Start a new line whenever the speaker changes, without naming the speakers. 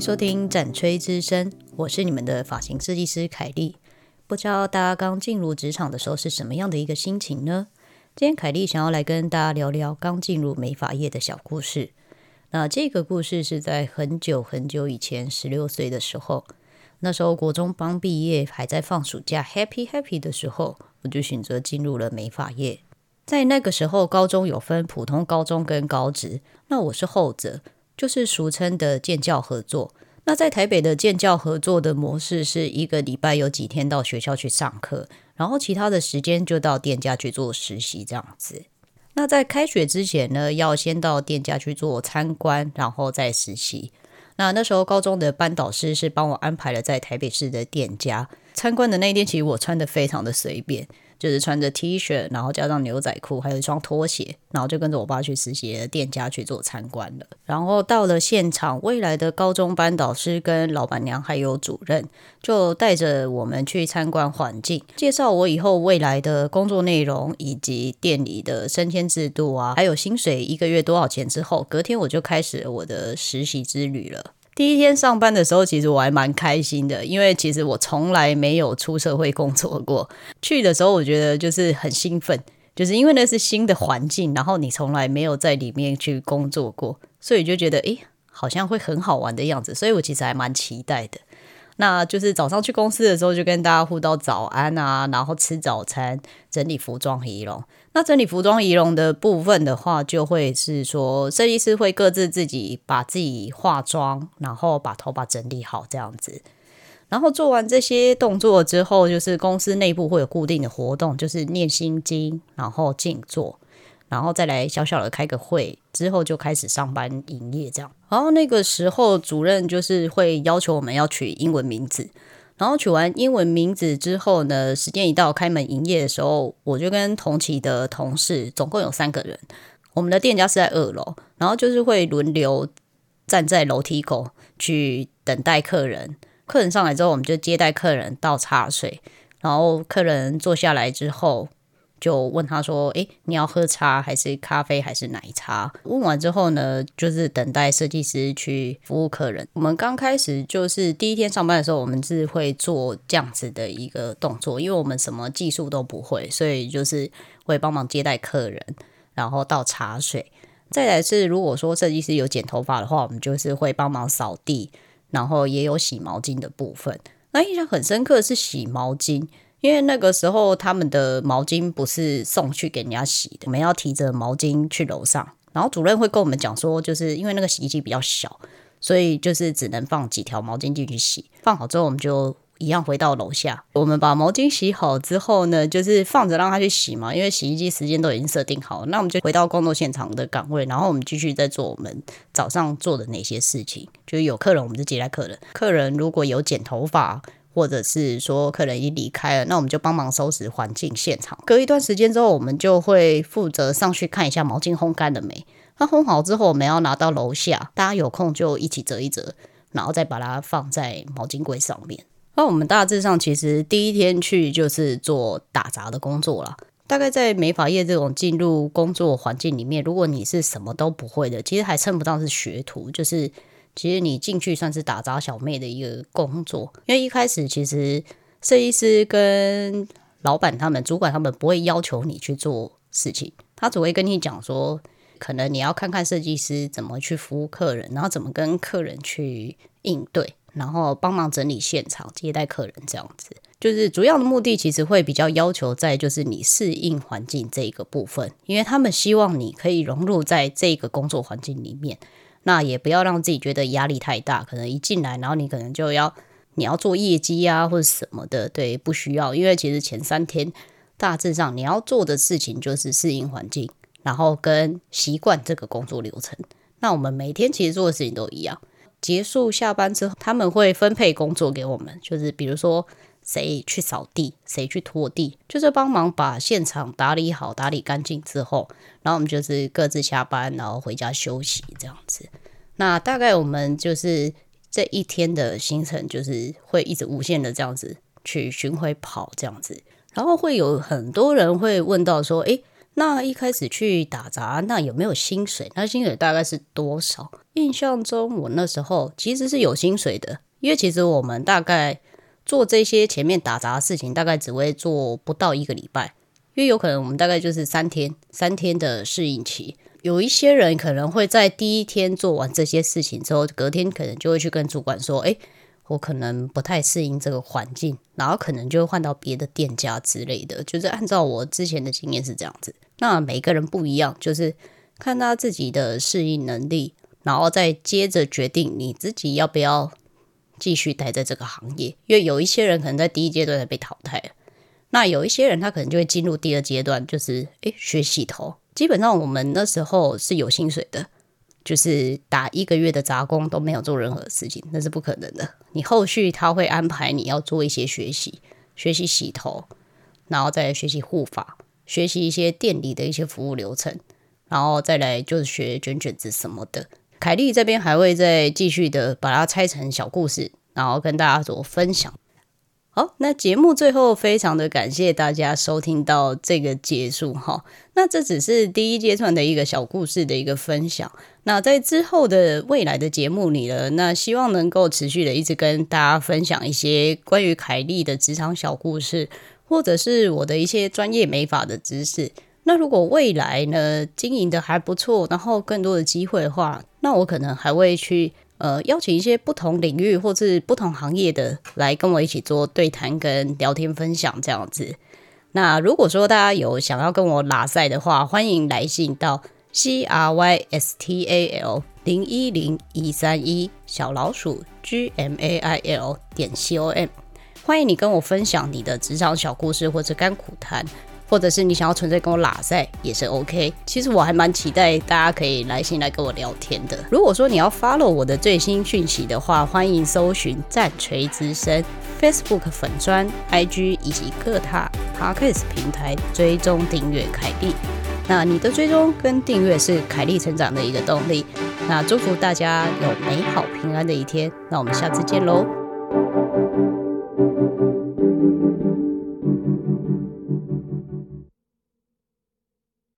收听展吹之声，我是你们的发型设计师凯莉。不知道大家刚进入职场的时候是什么样的一个心情呢？今天凯莉想要来跟大家聊聊刚进入美发业的小故事。那这个故事是在很久很久以前，十六岁的时候，那时候国中刚毕业，还在放暑假，happy happy 的时候，我就选择进入了美发业。在那个时候，高中有分普通高中跟高职，那我是后者。就是俗称的建教合作。那在台北的建教合作的模式是一个礼拜有几天到学校去上课，然后其他的时间就到店家去做实习这样子。那在开学之前呢，要先到店家去做参观，然后再实习。那那时候高中的班导师是帮我安排了在台北市的店家参观的那一天，其实我穿的非常的随便。就是穿着 T 恤，然后加上牛仔裤，还有一双拖鞋，然后就跟着我爸去实习的店家去做参观了。然后到了现场，未来的高中班导师跟老板娘还有主任就带着我们去参观环境，介绍我以后未来的工作内容以及店里的升迁制度啊，还有薪水一个月多少钱。之后隔天我就开始我的实习之旅了。第一天上班的时候，其实我还蛮开心的，因为其实我从来没有出社会工作过。去的时候，我觉得就是很兴奋，就是因为那是新的环境，然后你从来没有在里面去工作过，所以就觉得诶，好像会很好玩的样子。所以我其实还蛮期待的。那就是早上去公司的时候，就跟大家互道早安啊，然后吃早餐，整理服装仪容。那整理服装仪容的部分的话，就会是说设计师会各自自己把自己化妆，然后把头发整理好这样子。然后做完这些动作之后，就是公司内部会有固定的活动，就是念心经，然后静坐。然后再来小小的开个会，之后就开始上班营业这样。然后那个时候主任就是会要求我们要取英文名字，然后取完英文名字之后呢，时间一到开门营业的时候，我就跟同期的同事总共有三个人，我们的店家是在二楼，然后就是会轮流站在楼梯口去等待客人，客人上来之后，我们就接待客人倒茶水，然后客人坐下来之后。就问他说：“诶，你要喝茶还是咖啡还是奶茶？”问完之后呢，就是等待设计师去服务客人。我们刚开始就是第一天上班的时候，我们是会做这样子的一个动作，因为我们什么技术都不会，所以就是会帮忙接待客人，然后倒茶水。再来是如果说设计师有剪头发的话，我们就是会帮忙扫地，然后也有洗毛巾的部分。那印象很深刻是洗毛巾。因为那个时候他们的毛巾不是送去给人家洗的，我们要提着毛巾去楼上，然后主任会跟我们讲说，就是因为那个洗衣机比较小，所以就是只能放几条毛巾进去洗。放好之后，我们就一样回到楼下。我们把毛巾洗好之后呢，就是放着让他去洗嘛，因为洗衣机时间都已经设定好。那我们就回到工作现场的岗位，然后我们继续在做我们早上做的那些事情。就是有客人，我们就接待客人。客人如果有剪头发。或者是说客人已离开了，那我们就帮忙收拾环境现场。隔一段时间之后，我们就会负责上去看一下毛巾烘干了没。那烘好之后，我们要拿到楼下，大家有空就一起折一折，然后再把它放在毛巾柜上面。那我们大致上其实第一天去就是做打杂的工作了。大概在美发业这种进入工作环境里面，如果你是什么都不会的，其实还称不上是学徒，就是。其实你进去算是打杂小妹的一个工作，因为一开始其实设计师跟老板他们、主管他们不会要求你去做事情，他只会跟你讲说，可能你要看看设计师怎么去服务客人，然后怎么跟客人去应对，然后帮忙整理现场、接待客人这样子。就是主要的目的其实会比较要求在就是你适应环境这一个部分，因为他们希望你可以融入在这个工作环境里面。那也不要让自己觉得压力太大，可能一进来，然后你可能就要你要做业绩啊或者什么的，对，不需要，因为其实前三天大致上你要做的事情就是适应环境，然后跟习惯这个工作流程。那我们每天其实做的事情都一样，结束下班之后，他们会分配工作给我们，就是比如说。谁去扫地，谁去拖地，就是帮忙把现场打理好、打理干净之后，然后我们就是各自下班，然后回家休息这样子。那大概我们就是这一天的行程，就是会一直无限的这样子去巡回跑这样子。然后会有很多人会问到说：“诶，那一开始去打杂，那有没有薪水？那薪水大概是多少？印象中我那时候其实是有薪水的，因为其实我们大概做这些前面打杂的事情，大概只会做不到一个礼拜，因为有可能我们大概就是三天三天的适应期。有一些人可能会在第一天做完这些事情之后，隔天可能就会去跟主管说：“哎，我可能不太适应这个环境，然后可能就会换到别的店家之类的。”就是按照我之前的经验是这样子。那每个人不一样，就是看他自己的适应能力，然后再接着决定你自己要不要继续待在这个行业。因为有一些人可能在第一阶段被淘汰了，那有一些人他可能就会进入第二阶段，就是诶学洗头。基本上我们那时候是有薪水的，就是打一个月的杂工都没有做任何事情，那是不可能的。你后续他会安排你要做一些学习，学习洗头，然后再学习护发，学习一些店里的一些服务流程，然后再来就是学卷卷子什么的。凯莉这边还会再继续的把它拆成小故事，然后跟大家做分享。好，那节目最后非常的感谢大家收听到这个结束哈。那这只是第一阶段的一个小故事的一个分享。那在之后的未来的节目里呢，那希望能够持续的一直跟大家分享一些关于凯莉的职场小故事，或者是我的一些专业美发的知识。那如果未来呢经营的还不错，然后更多的机会的话，那我可能还会去。呃，邀请一些不同领域或是不同行业的来跟我一起做对谈跟聊天分享这样子。那如果说大家有想要跟我拉赛的话，欢迎来信到 c r y s t a l 零一零一三一小老鼠 g m a i l 点 c o m，欢迎你跟我分享你的职场小故事或者甘苦谈。或者是你想要纯粹跟我拉塞也是 OK。其实我还蛮期待大家可以来信来跟我聊天的。如果说你要 follow 我的最新讯息的话，欢迎搜寻战锤之声 Facebook 粉砖、IG 以及各大 Podcast 平台追踪订阅凯莉。那你的追踪跟订阅是凯莉成长的一个动力。那祝福大家有美好平安的一天。那我们下次见喽。